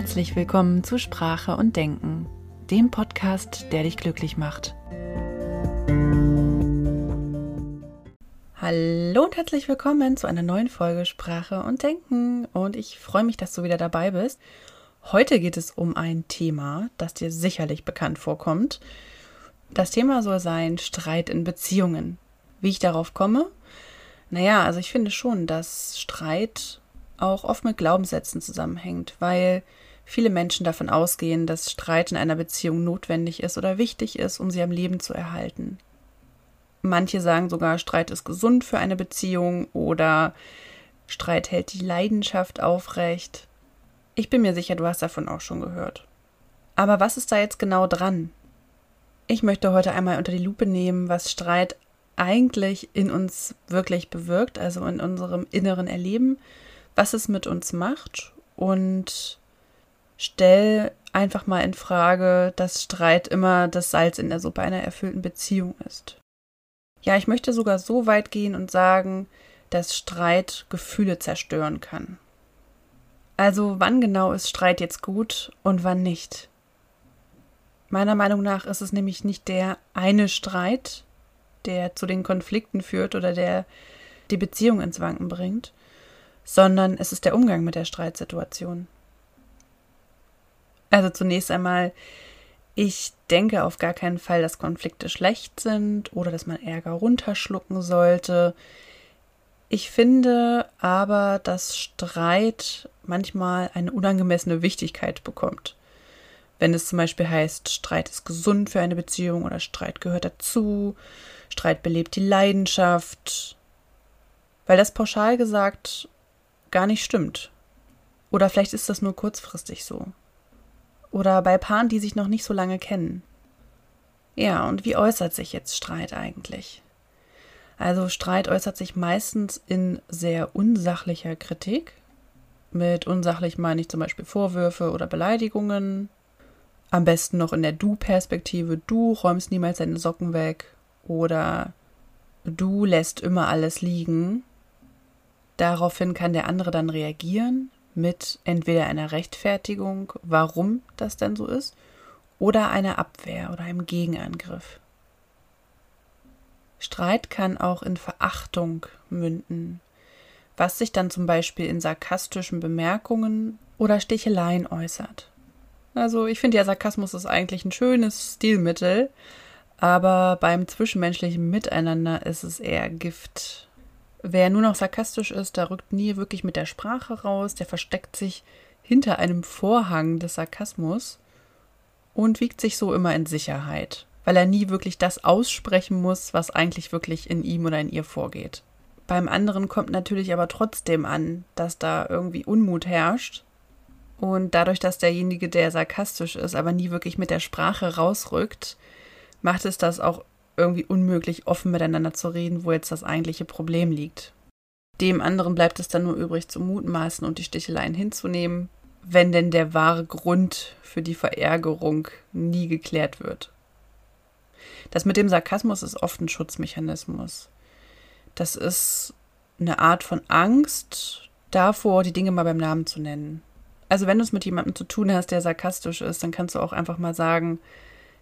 Herzlich willkommen zu Sprache und Denken, dem Podcast, der dich glücklich macht. Hallo und herzlich willkommen zu einer neuen Folge Sprache und Denken und ich freue mich, dass du wieder dabei bist. Heute geht es um ein Thema, das dir sicherlich bekannt vorkommt. Das Thema soll sein Streit in Beziehungen. Wie ich darauf komme? Naja, also ich finde schon, dass Streit auch oft mit Glaubenssätzen zusammenhängt, weil viele Menschen davon ausgehen, dass Streit in einer Beziehung notwendig ist oder wichtig ist, um sie am Leben zu erhalten. Manche sagen sogar, Streit ist gesund für eine Beziehung oder Streit hält die Leidenschaft aufrecht. Ich bin mir sicher, du hast davon auch schon gehört. Aber was ist da jetzt genau dran? Ich möchte heute einmal unter die Lupe nehmen, was Streit eigentlich in uns wirklich bewirkt, also in unserem inneren Erleben was es mit uns macht und stell einfach mal in Frage, dass Streit immer das Salz in der Suppe einer erfüllten Beziehung ist. Ja, ich möchte sogar so weit gehen und sagen, dass Streit Gefühle zerstören kann. Also wann genau ist Streit jetzt gut und wann nicht? Meiner Meinung nach ist es nämlich nicht der eine Streit, der zu den Konflikten führt oder der die Beziehung ins Wanken bringt, sondern es ist der Umgang mit der Streitsituation. Also zunächst einmal, ich denke auf gar keinen Fall, dass Konflikte schlecht sind oder dass man Ärger runterschlucken sollte. Ich finde aber, dass Streit manchmal eine unangemessene Wichtigkeit bekommt. Wenn es zum Beispiel heißt, Streit ist gesund für eine Beziehung oder Streit gehört dazu, Streit belebt die Leidenschaft. Weil das pauschal gesagt gar nicht stimmt. Oder vielleicht ist das nur kurzfristig so. Oder bei Paaren, die sich noch nicht so lange kennen. Ja, und wie äußert sich jetzt Streit eigentlich? Also Streit äußert sich meistens in sehr unsachlicher Kritik. Mit unsachlich meine ich zum Beispiel Vorwürfe oder Beleidigungen. Am besten noch in der Du-Perspektive. Du räumst niemals deine Socken weg. Oder du lässt immer alles liegen. Daraufhin kann der andere dann reagieren mit entweder einer Rechtfertigung, warum das denn so ist, oder einer Abwehr oder einem Gegenangriff. Streit kann auch in Verachtung münden, was sich dann zum Beispiel in sarkastischen Bemerkungen oder Sticheleien äußert. Also ich finde ja, Sarkasmus ist eigentlich ein schönes Stilmittel, aber beim zwischenmenschlichen Miteinander ist es eher Gift. Wer nur noch sarkastisch ist, der rückt nie wirklich mit der Sprache raus, der versteckt sich hinter einem Vorhang des Sarkasmus und wiegt sich so immer in Sicherheit, weil er nie wirklich das aussprechen muss, was eigentlich wirklich in ihm oder in ihr vorgeht. Beim anderen kommt natürlich aber trotzdem an, dass da irgendwie Unmut herrscht. Und dadurch, dass derjenige, der sarkastisch ist, aber nie wirklich mit der Sprache rausrückt, macht es das auch irgendwie unmöglich, offen miteinander zu reden, wo jetzt das eigentliche Problem liegt. Dem anderen bleibt es dann nur übrig, zu mutmaßen und die Sticheleien hinzunehmen, wenn denn der wahre Grund für die Verärgerung nie geklärt wird. Das mit dem Sarkasmus ist oft ein Schutzmechanismus. Das ist eine Art von Angst davor, die Dinge mal beim Namen zu nennen. Also wenn du es mit jemandem zu tun hast, der sarkastisch ist, dann kannst du auch einfach mal sagen,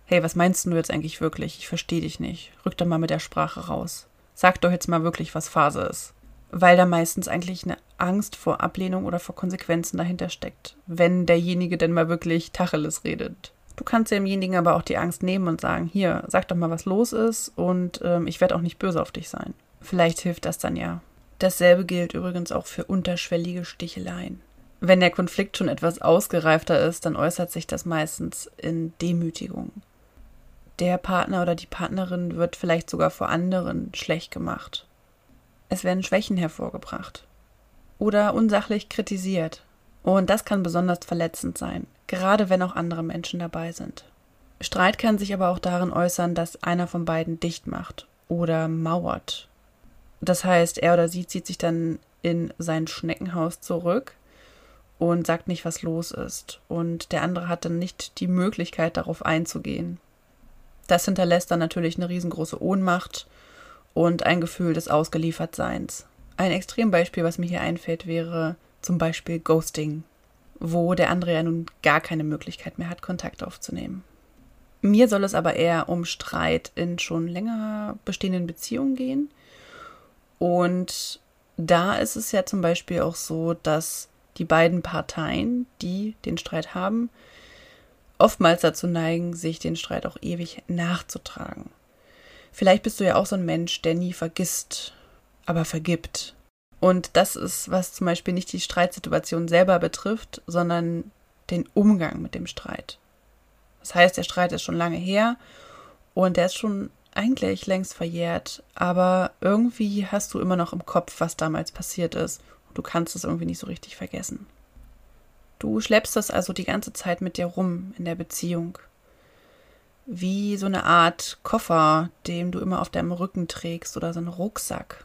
hey, was meinst du jetzt eigentlich wirklich? Ich verstehe dich nicht. Rück doch mal mit der Sprache raus. Sag doch jetzt mal wirklich, was Phase ist. Weil da meistens eigentlich eine Angst vor Ablehnung oder vor Konsequenzen dahinter steckt, wenn derjenige denn mal wirklich Tacheles redet. Du kannst demjenigen aber auch die Angst nehmen und sagen, hier, sag doch mal, was los ist und ähm, ich werde auch nicht böse auf dich sein. Vielleicht hilft das dann ja. Dasselbe gilt übrigens auch für unterschwellige Sticheleien. Wenn der Konflikt schon etwas ausgereifter ist, dann äußert sich das meistens in Demütigung der Partner oder die Partnerin wird vielleicht sogar vor anderen schlecht gemacht. Es werden Schwächen hervorgebracht oder unsachlich kritisiert. Und das kann besonders verletzend sein, gerade wenn auch andere Menschen dabei sind. Streit kann sich aber auch darin äußern, dass einer von beiden dicht macht oder mauert. Das heißt, er oder sie zieht sich dann in sein Schneckenhaus zurück und sagt nicht, was los ist. Und der andere hat dann nicht die Möglichkeit, darauf einzugehen. Das hinterlässt dann natürlich eine riesengroße Ohnmacht und ein Gefühl des Ausgeliefertseins. Ein Extrembeispiel, was mir hier einfällt, wäre zum Beispiel Ghosting. wo der andere ja nun gar keine Möglichkeit mehr hat, Kontakt aufzunehmen. Mir soll es aber eher um Streit in schon länger bestehenden Beziehungen gehen. Und da ist es ja zum Beispiel auch so, dass die beiden Parteien, die den Streit haben, oftmals dazu neigen, sich den Streit auch ewig nachzutragen. Vielleicht bist du ja auch so ein Mensch, der nie vergisst, aber vergibt. Und das ist, was zum Beispiel nicht die Streitsituation selber betrifft, sondern den Umgang mit dem Streit. Das heißt, der Streit ist schon lange her und der ist schon eigentlich längst verjährt, aber irgendwie hast du immer noch im Kopf, was damals passiert ist. Du kannst es irgendwie nicht so richtig vergessen. Du schleppst das also die ganze Zeit mit dir rum in der Beziehung. Wie so eine Art Koffer, den du immer auf deinem Rücken trägst oder so einen Rucksack.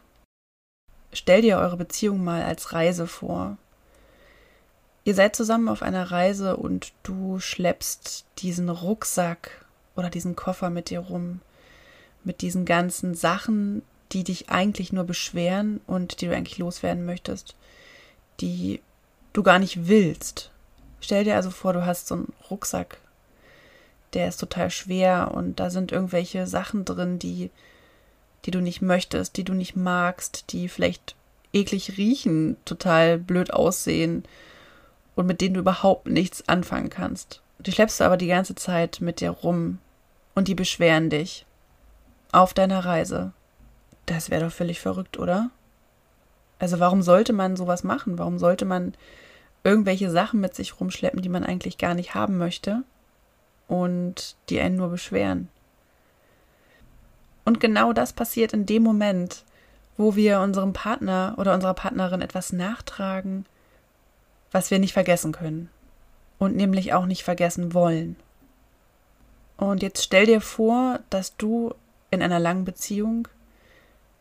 Stell dir eure Beziehung mal als Reise vor. Ihr seid zusammen auf einer Reise und du schleppst diesen Rucksack oder diesen Koffer mit dir rum, mit diesen ganzen Sachen, die dich eigentlich nur beschweren und die du eigentlich loswerden möchtest, die du gar nicht willst. Stell dir also vor, du hast so einen Rucksack, der ist total schwer und da sind irgendwelche Sachen drin, die, die du nicht möchtest, die du nicht magst, die vielleicht eklig riechen, total blöd aussehen und mit denen du überhaupt nichts anfangen kannst. Die schleppst du aber die ganze Zeit mit dir rum und die beschweren dich auf deiner Reise. Das wäre doch völlig verrückt, oder? Also warum sollte man sowas machen? Warum sollte man irgendwelche Sachen mit sich rumschleppen, die man eigentlich gar nicht haben möchte und die einen nur beschweren? Und genau das passiert in dem Moment, wo wir unserem Partner oder unserer Partnerin etwas nachtragen, was wir nicht vergessen können und nämlich auch nicht vergessen wollen. Und jetzt stell dir vor, dass du in einer langen Beziehung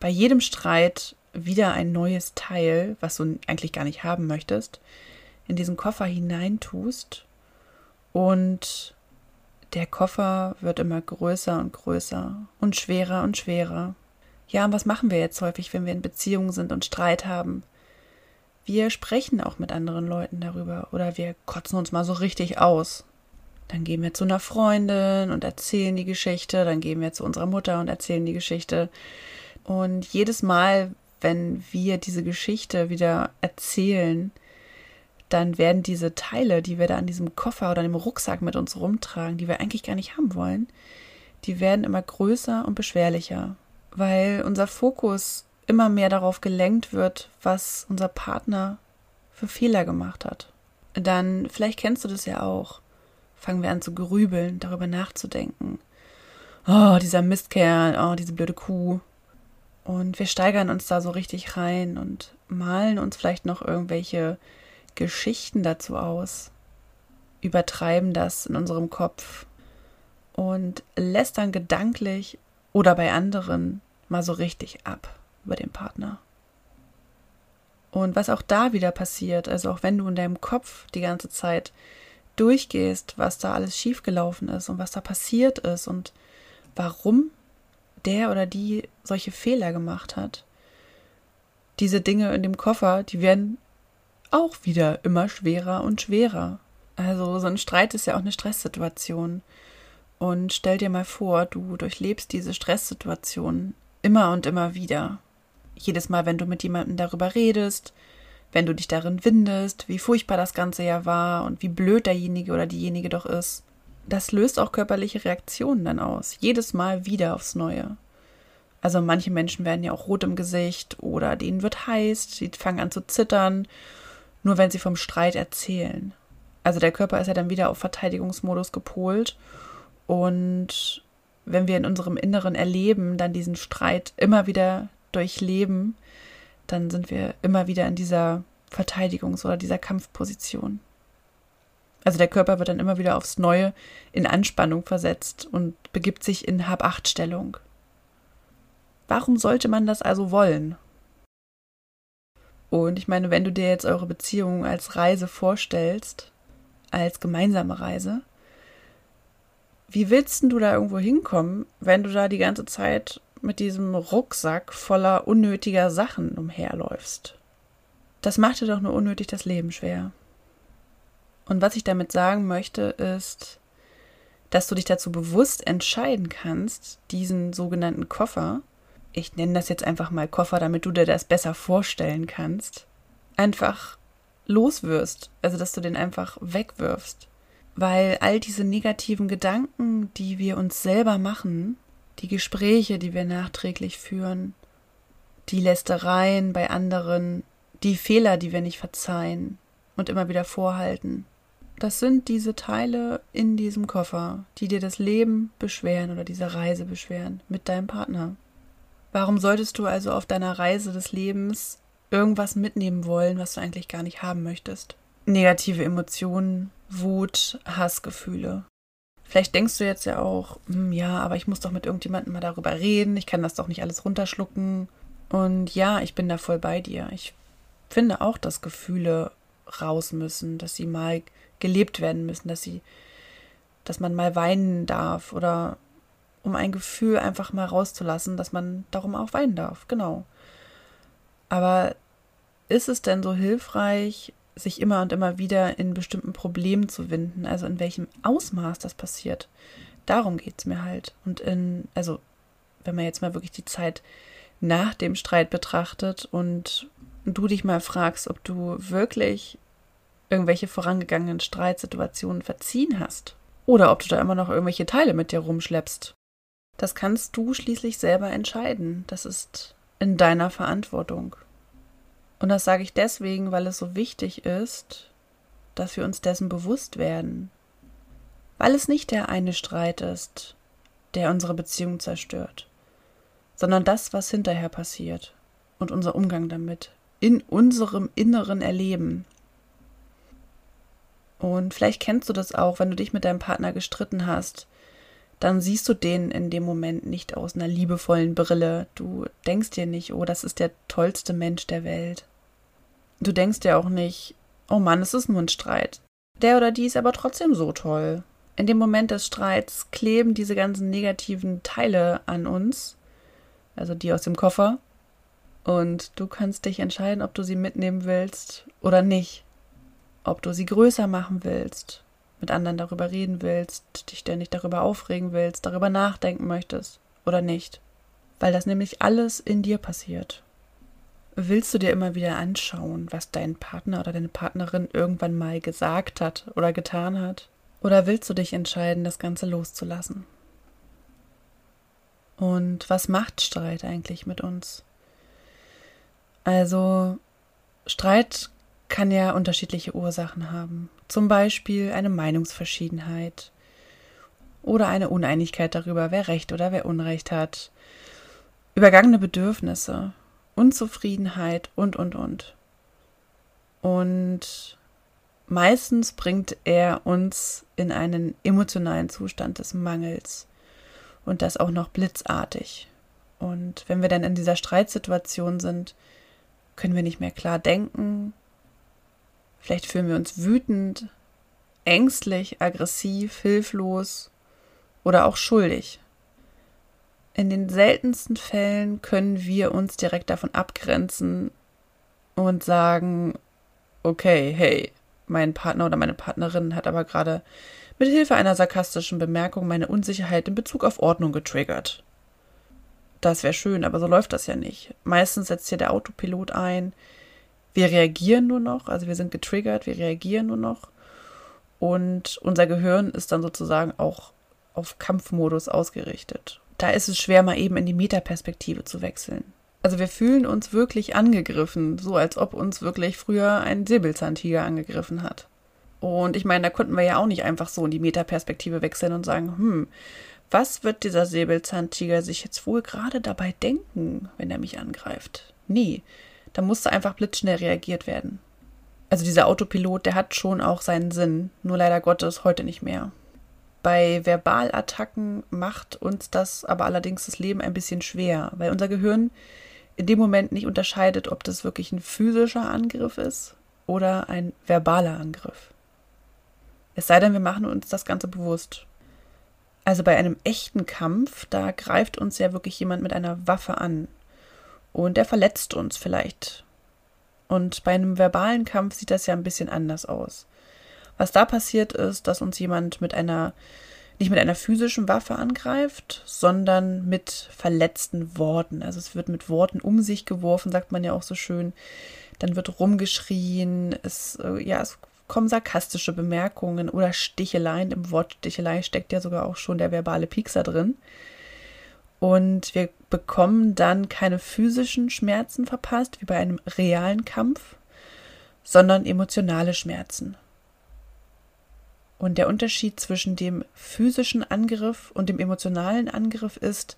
bei jedem Streit wieder ein neues Teil, was du eigentlich gar nicht haben möchtest, in diesen Koffer hineintust und der Koffer wird immer größer und größer und schwerer und schwerer. Ja, und was machen wir jetzt häufig, wenn wir in Beziehungen sind und Streit haben? Wir sprechen auch mit anderen Leuten darüber oder wir kotzen uns mal so richtig aus. Dann gehen wir zu einer Freundin und erzählen die Geschichte, dann gehen wir zu unserer Mutter und erzählen die Geschichte. Und jedes Mal, wenn wir diese Geschichte wieder erzählen, dann werden diese Teile, die wir da an diesem Koffer oder dem Rucksack mit uns rumtragen, die wir eigentlich gar nicht haben wollen, die werden immer größer und beschwerlicher, weil unser Fokus immer mehr darauf gelenkt wird, was unser Partner für Fehler gemacht hat. Dann, vielleicht kennst du das ja auch, fangen wir an zu grübeln, darüber nachzudenken. Oh, dieser Mistkerl, oh, diese blöde Kuh. Und wir steigern uns da so richtig rein und malen uns vielleicht noch irgendwelche Geschichten dazu aus, übertreiben das in unserem Kopf und lästern gedanklich oder bei anderen mal so richtig ab über den Partner. Und was auch da wieder passiert, also auch wenn du in deinem Kopf die ganze Zeit durchgehst, was da alles schiefgelaufen ist und was da passiert ist und warum der oder die solche Fehler gemacht hat, diese Dinge in dem Koffer, die werden auch wieder immer schwerer und schwerer. Also so ein Streit ist ja auch eine Stresssituation. Und stell dir mal vor, du durchlebst diese Stresssituation immer und immer wieder jedes Mal, wenn du mit jemandem darüber redest, wenn du dich darin windest, wie furchtbar das Ganze ja war und wie blöd derjenige oder diejenige doch ist. Das löst auch körperliche Reaktionen dann aus, jedes Mal wieder aufs Neue. Also manche Menschen werden ja auch rot im Gesicht oder denen wird heiß, sie fangen an zu zittern, nur wenn sie vom Streit erzählen. Also der Körper ist ja dann wieder auf Verteidigungsmodus gepolt und wenn wir in unserem Inneren erleben, dann diesen Streit immer wieder durchleben, dann sind wir immer wieder in dieser Verteidigungs- oder dieser Kampfposition. Also der Körper wird dann immer wieder aufs Neue in Anspannung versetzt und begibt sich in Hab-Acht-Stellung. Warum sollte man das also wollen? Und ich meine, wenn du dir jetzt eure Beziehung als Reise vorstellst, als gemeinsame Reise, wie willst du da irgendwo hinkommen, wenn du da die ganze Zeit mit diesem Rucksack voller unnötiger Sachen umherläufst. Das macht dir doch nur unnötig das Leben schwer. Und was ich damit sagen möchte, ist, dass du dich dazu bewusst entscheiden kannst, diesen sogenannten Koffer, ich nenne das jetzt einfach mal Koffer, damit du dir das besser vorstellen kannst, einfach loswirst, also dass du den einfach wegwirfst. Weil all diese negativen Gedanken, die wir uns selber machen, die Gespräche, die wir nachträglich führen, die Lästereien bei anderen, die Fehler, die wir nicht verzeihen und immer wieder vorhalten, das sind diese Teile in diesem Koffer, die dir das Leben beschweren oder diese Reise beschweren mit deinem Partner. Warum solltest du also auf deiner Reise des Lebens irgendwas mitnehmen wollen, was du eigentlich gar nicht haben möchtest? Negative Emotionen, Wut, Hassgefühle. Vielleicht denkst du jetzt ja auch, hm, ja, aber ich muss doch mit irgendjemandem mal darüber reden, ich kann das doch nicht alles runterschlucken. Und ja, ich bin da voll bei dir. Ich finde auch, dass Gefühle raus müssen, dass sie mal gelebt werden müssen, dass sie, dass man mal weinen darf oder um ein Gefühl einfach mal rauszulassen, dass man darum auch weinen darf. Genau. Aber ist es denn so hilfreich, sich immer und immer wieder in bestimmten Problemen zu winden? Also in welchem Ausmaß das passiert? Darum geht es mir halt. Und in, also, wenn man jetzt mal wirklich die Zeit nach dem Streit betrachtet und du dich mal fragst, ob du wirklich irgendwelche vorangegangenen Streitsituationen verziehen hast oder ob du da immer noch irgendwelche Teile mit dir rumschleppst. Das kannst du schließlich selber entscheiden. Das ist in deiner Verantwortung. Und das sage ich deswegen, weil es so wichtig ist, dass wir uns dessen bewusst werden. Weil es nicht der eine Streit ist, der unsere Beziehung zerstört, sondern das, was hinterher passiert und unser Umgang damit in unserem inneren Erleben. Und vielleicht kennst du das auch, wenn du dich mit deinem Partner gestritten hast, dann siehst du den in dem Moment nicht aus einer liebevollen Brille. Du denkst dir nicht, oh, das ist der tollste Mensch der Welt. Du denkst dir auch nicht, oh Mann, es ist nur ein Streit. Der oder die ist aber trotzdem so toll. In dem Moment des Streits kleben diese ganzen negativen Teile an uns, also die aus dem Koffer, und du kannst dich entscheiden, ob du sie mitnehmen willst oder nicht ob du sie größer machen willst, mit anderen darüber reden willst, dich ständig darüber aufregen willst, darüber nachdenken möchtest oder nicht. Weil das nämlich alles in dir passiert. Willst du dir immer wieder anschauen, was dein Partner oder deine Partnerin irgendwann mal gesagt hat oder getan hat? Oder willst du dich entscheiden, das Ganze loszulassen? Und was macht Streit eigentlich mit uns? Also, Streit kann ja unterschiedliche Ursachen haben. Zum Beispiel eine Meinungsverschiedenheit oder eine Uneinigkeit darüber, wer Recht oder wer Unrecht hat, übergangene Bedürfnisse, Unzufriedenheit und, und, und. Und meistens bringt er uns in einen emotionalen Zustand des Mangels und das auch noch blitzartig. Und wenn wir dann in dieser Streitsituation sind, können wir nicht mehr klar denken, Vielleicht fühlen wir uns wütend, ängstlich, aggressiv, hilflos oder auch schuldig. In den seltensten Fällen können wir uns direkt davon abgrenzen und sagen, okay, hey, mein Partner oder meine Partnerin hat aber gerade mit Hilfe einer sarkastischen Bemerkung meine Unsicherheit in Bezug auf Ordnung getriggert. Das wäre schön, aber so läuft das ja nicht. Meistens setzt hier der Autopilot ein, wir reagieren nur noch, also wir sind getriggert, wir reagieren nur noch. Und unser Gehirn ist dann sozusagen auch auf Kampfmodus ausgerichtet. Da ist es schwer, mal eben in die Metaperspektive zu wechseln. Also wir fühlen uns wirklich angegriffen, so als ob uns wirklich früher ein Säbelzahntiger angegriffen hat. Und ich meine, da konnten wir ja auch nicht einfach so in die Metaperspektive wechseln und sagen, hm, was wird dieser Säbelzahntiger sich jetzt wohl gerade dabei denken, wenn er mich angreift? Nee, da musste einfach blitzschnell reagiert werden. Also dieser Autopilot, der hat schon auch seinen Sinn, nur leider Gottes heute nicht mehr. Bei Verbalattacken macht uns das aber allerdings das Leben ein bisschen schwer, weil unser Gehirn in dem Moment nicht unterscheidet, ob das wirklich ein physischer Angriff ist oder ein verbaler Angriff. Es sei denn, wir machen uns das Ganze bewusst. Also bei einem echten Kampf, da greift uns ja wirklich jemand mit einer Waffe an und er verletzt uns vielleicht. Und bei einem verbalen Kampf sieht das ja ein bisschen anders aus. Was da passiert ist, dass uns jemand mit einer, nicht mit einer physischen Waffe angreift, sondern mit verletzten Worten. Also es wird mit Worten um sich geworfen, sagt man ja auch so schön. Dann wird rumgeschrien, es, äh, ja, es kommen sarkastische Bemerkungen oder Sticheleien. Im Wort Stichelei steckt ja sogar auch schon der verbale Piekser drin. Und wir bekommen dann keine physischen Schmerzen verpasst, wie bei einem realen Kampf, sondern emotionale Schmerzen. Und der Unterschied zwischen dem physischen Angriff und dem emotionalen Angriff ist,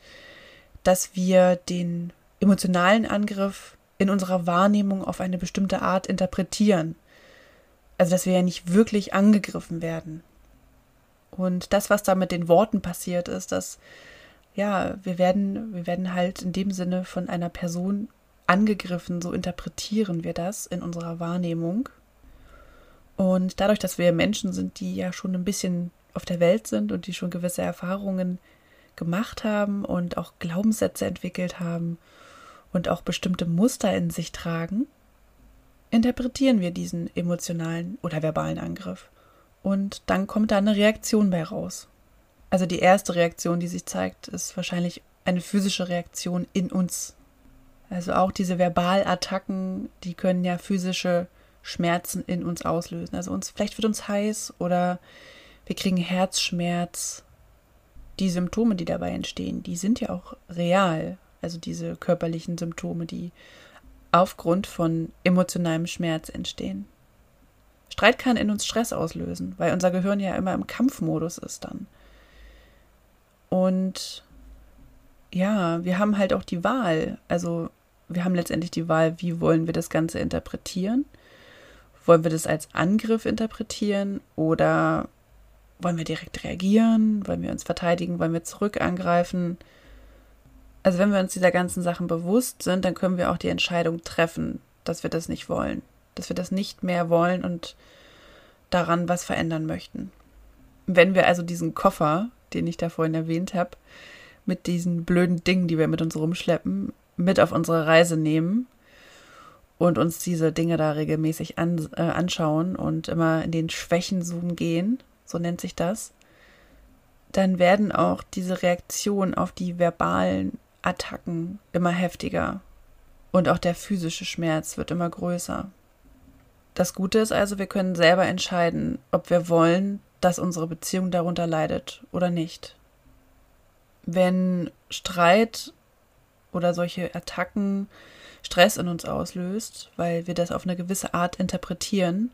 dass wir den emotionalen Angriff in unserer Wahrnehmung auf eine bestimmte Art interpretieren. Also dass wir ja nicht wirklich angegriffen werden. Und das, was da mit den Worten passiert ist, dass ja, wir werden, wir werden halt in dem Sinne von einer Person angegriffen, so interpretieren wir das in unserer Wahrnehmung. Und dadurch, dass wir Menschen sind, die ja schon ein bisschen auf der Welt sind und die schon gewisse Erfahrungen gemacht haben und auch Glaubenssätze entwickelt haben und auch bestimmte Muster in sich tragen, interpretieren wir diesen emotionalen oder verbalen Angriff. Und dann kommt da eine Reaktion bei raus. Also die erste Reaktion, die sich zeigt, ist wahrscheinlich eine physische Reaktion in uns. Also auch diese Verbalattacken, die können ja physische Schmerzen in uns auslösen. Also uns, vielleicht wird uns heiß oder wir kriegen Herzschmerz. Die Symptome, die dabei entstehen, die sind ja auch real. Also diese körperlichen Symptome, die aufgrund von emotionalem Schmerz entstehen. Streit kann in uns Stress auslösen, weil unser Gehirn ja immer im Kampfmodus ist dann. Und ja, wir haben halt auch die Wahl. Also wir haben letztendlich die Wahl, wie wollen wir das Ganze interpretieren? Wollen wir das als Angriff interpretieren oder wollen wir direkt reagieren? Wollen wir uns verteidigen? Wollen wir zurück angreifen? Also wenn wir uns dieser ganzen Sachen bewusst sind, dann können wir auch die Entscheidung treffen, dass wir das nicht wollen, dass wir das nicht mehr wollen und daran was verändern möchten. Wenn wir also diesen Koffer, den ich da vorhin erwähnt habe, mit diesen blöden Dingen, die wir mit uns rumschleppen, mit auf unsere Reise nehmen und uns diese Dinge da regelmäßig an, äh, anschauen und immer in den Schwächenzoom gehen, so nennt sich das, dann werden auch diese Reaktionen auf die verbalen Attacken immer heftiger und auch der physische Schmerz wird immer größer. Das Gute ist also, wir können selber entscheiden, ob wir wollen, dass unsere Beziehung darunter leidet oder nicht. Wenn Streit oder solche Attacken Stress in uns auslöst, weil wir das auf eine gewisse Art interpretieren,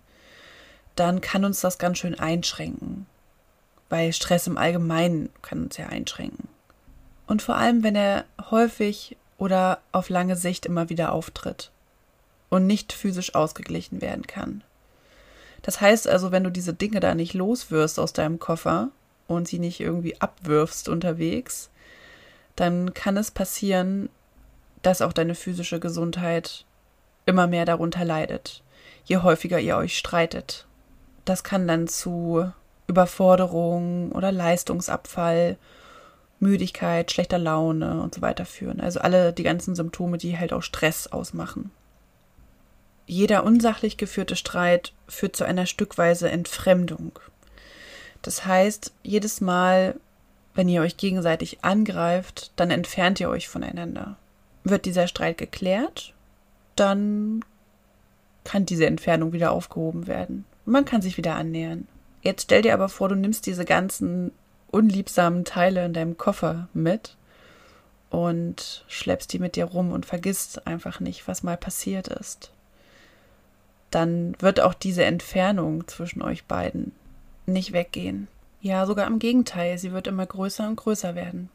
dann kann uns das ganz schön einschränken. Weil Stress im Allgemeinen kann uns ja einschränken. Und vor allem, wenn er häufig oder auf lange Sicht immer wieder auftritt und nicht physisch ausgeglichen werden kann. Das heißt also, wenn du diese Dinge da nicht loswirst aus deinem Koffer und sie nicht irgendwie abwirfst unterwegs, dann kann es passieren, dass auch deine physische Gesundheit immer mehr darunter leidet, je häufiger ihr euch streitet. Das kann dann zu Überforderung oder Leistungsabfall Müdigkeit, schlechter Laune und so weiter führen. Also alle die ganzen Symptome, die halt auch Stress ausmachen. Jeder unsachlich geführte Streit führt zu einer stückweise Entfremdung. Das heißt, jedes Mal, wenn ihr euch gegenseitig angreift, dann entfernt ihr euch voneinander. Wird dieser Streit geklärt, dann kann diese Entfernung wieder aufgehoben werden. Man kann sich wieder annähern. Jetzt stell dir aber vor, du nimmst diese ganzen unliebsamen Teile in deinem Koffer mit und schleppst die mit dir rum und vergisst einfach nicht, was mal passiert ist. Dann wird auch diese Entfernung zwischen euch beiden nicht weggehen. Ja, sogar im Gegenteil, sie wird immer größer und größer werden.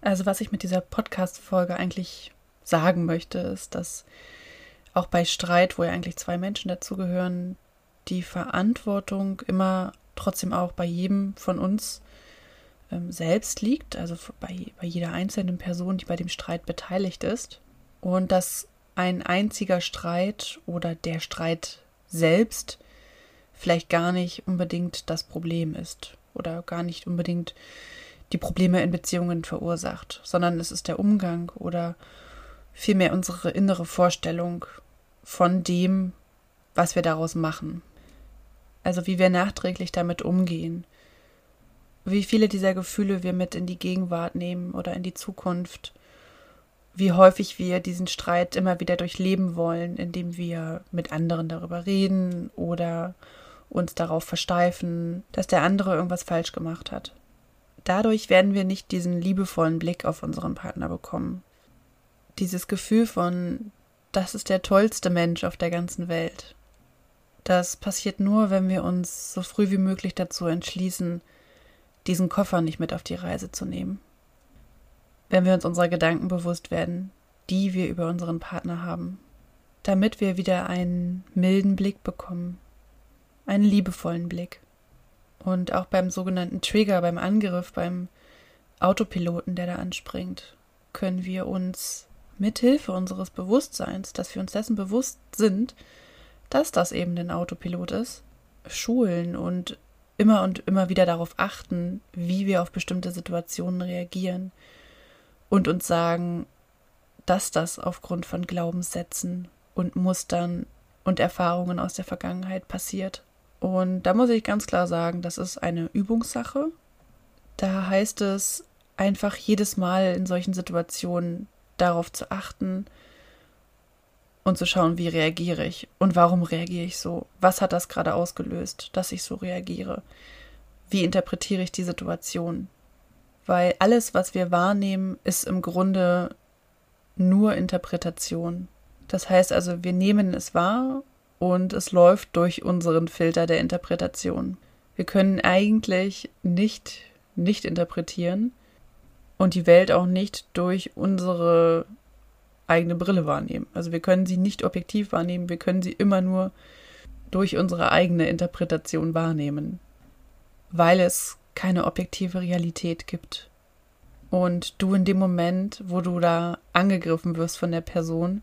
Also was ich mit dieser Podcast-Folge eigentlich sagen möchte, ist, dass auch bei Streit, wo ja eigentlich zwei Menschen dazugehören, die Verantwortung immer trotzdem auch bei jedem von uns ähm, selbst liegt, also bei, bei jeder einzelnen Person, die bei dem Streit beteiligt ist. Und dass ein einziger Streit oder der Streit selbst vielleicht gar nicht unbedingt das Problem ist oder gar nicht unbedingt die Probleme in Beziehungen verursacht, sondern es ist der Umgang oder vielmehr unsere innere Vorstellung von dem, was wir daraus machen. Also wie wir nachträglich damit umgehen. Wie viele dieser Gefühle wir mit in die Gegenwart nehmen oder in die Zukunft. Wie häufig wir diesen Streit immer wieder durchleben wollen, indem wir mit anderen darüber reden oder uns darauf versteifen, dass der andere irgendwas falsch gemacht hat. Dadurch werden wir nicht diesen liebevollen Blick auf unseren Partner bekommen. Dieses Gefühl von, das ist der tollste Mensch auf der ganzen Welt. Das passiert nur, wenn wir uns so früh wie möglich dazu entschließen, diesen Koffer nicht mit auf die Reise zu nehmen. Wenn wir uns unserer Gedanken bewusst werden, die wir über unseren Partner haben, damit wir wieder einen milden Blick bekommen, einen liebevollen Blick. Und auch beim sogenannten Trigger, beim Angriff, beim Autopiloten, der da anspringt, können wir uns mithilfe unseres Bewusstseins, dass wir uns dessen bewusst sind, dass das eben ein Autopilot ist, schulen und immer und immer wieder darauf achten, wie wir auf bestimmte Situationen reagieren und uns sagen, dass das aufgrund von Glaubenssätzen und Mustern und Erfahrungen aus der Vergangenheit passiert. Und da muss ich ganz klar sagen, das ist eine Übungssache. Da heißt es einfach jedes Mal in solchen Situationen darauf zu achten und zu schauen, wie reagiere ich und warum reagiere ich so? Was hat das gerade ausgelöst, dass ich so reagiere? Wie interpretiere ich die Situation? Weil alles, was wir wahrnehmen, ist im Grunde nur Interpretation. Das heißt also, wir nehmen es wahr und es läuft durch unseren Filter der Interpretation. Wir können eigentlich nicht nicht interpretieren und die Welt auch nicht durch unsere eigene Brille wahrnehmen. Also wir können sie nicht objektiv wahrnehmen, wir können sie immer nur durch unsere eigene Interpretation wahrnehmen, weil es keine objektive Realität gibt. Und du in dem Moment, wo du da angegriffen wirst von der Person,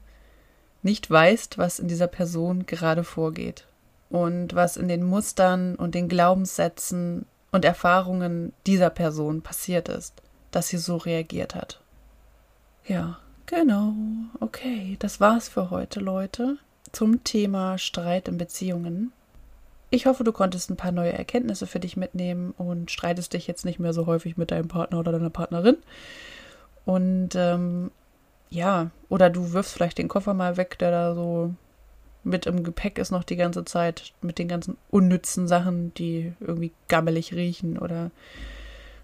nicht weißt, was in dieser Person gerade vorgeht und was in den Mustern und den Glaubenssätzen und Erfahrungen dieser Person passiert ist, dass sie so reagiert hat. Ja, genau. Okay, das war's für heute, Leute, zum Thema Streit in Beziehungen. Ich hoffe, du konntest ein paar neue Erkenntnisse für dich mitnehmen und streitest dich jetzt nicht mehr so häufig mit deinem Partner oder deiner Partnerin. Und ähm, ja, oder du wirfst vielleicht den Koffer mal weg, der da so mit im Gepäck ist noch die ganze Zeit, mit den ganzen unnützen Sachen, die irgendwie gammelig riechen oder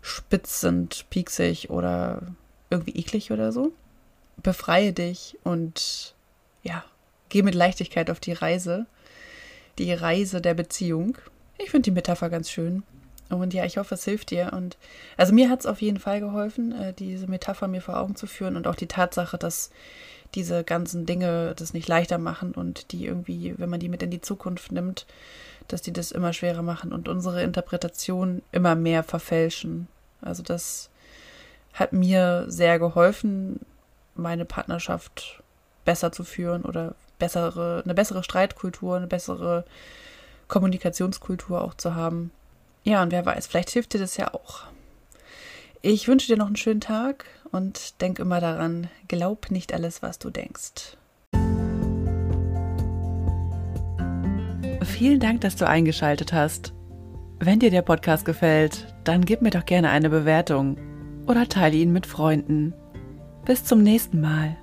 spitz sind, pieksig oder irgendwie eklig oder so. Befreie dich und ja, geh mit Leichtigkeit auf die Reise. Die Reise der Beziehung. Ich finde die Metapher ganz schön. Und ja, ich hoffe, es hilft dir. Und also mir hat es auf jeden Fall geholfen, äh, diese Metapher mir vor Augen zu führen und auch die Tatsache, dass diese ganzen Dinge das nicht leichter machen und die irgendwie, wenn man die mit in die Zukunft nimmt, dass die das immer schwerer machen und unsere Interpretation immer mehr verfälschen. Also das hat mir sehr geholfen, meine Partnerschaft besser zu führen oder bessere, eine bessere Streitkultur, eine bessere Kommunikationskultur auch zu haben. Ja, und wer weiß, vielleicht hilft dir das ja auch. Ich wünsche dir noch einen schönen Tag und denk immer daran, glaub nicht alles, was du denkst. Vielen Dank, dass du eingeschaltet hast. Wenn dir der Podcast gefällt, dann gib mir doch gerne eine Bewertung oder teile ihn mit Freunden. Bis zum nächsten Mal.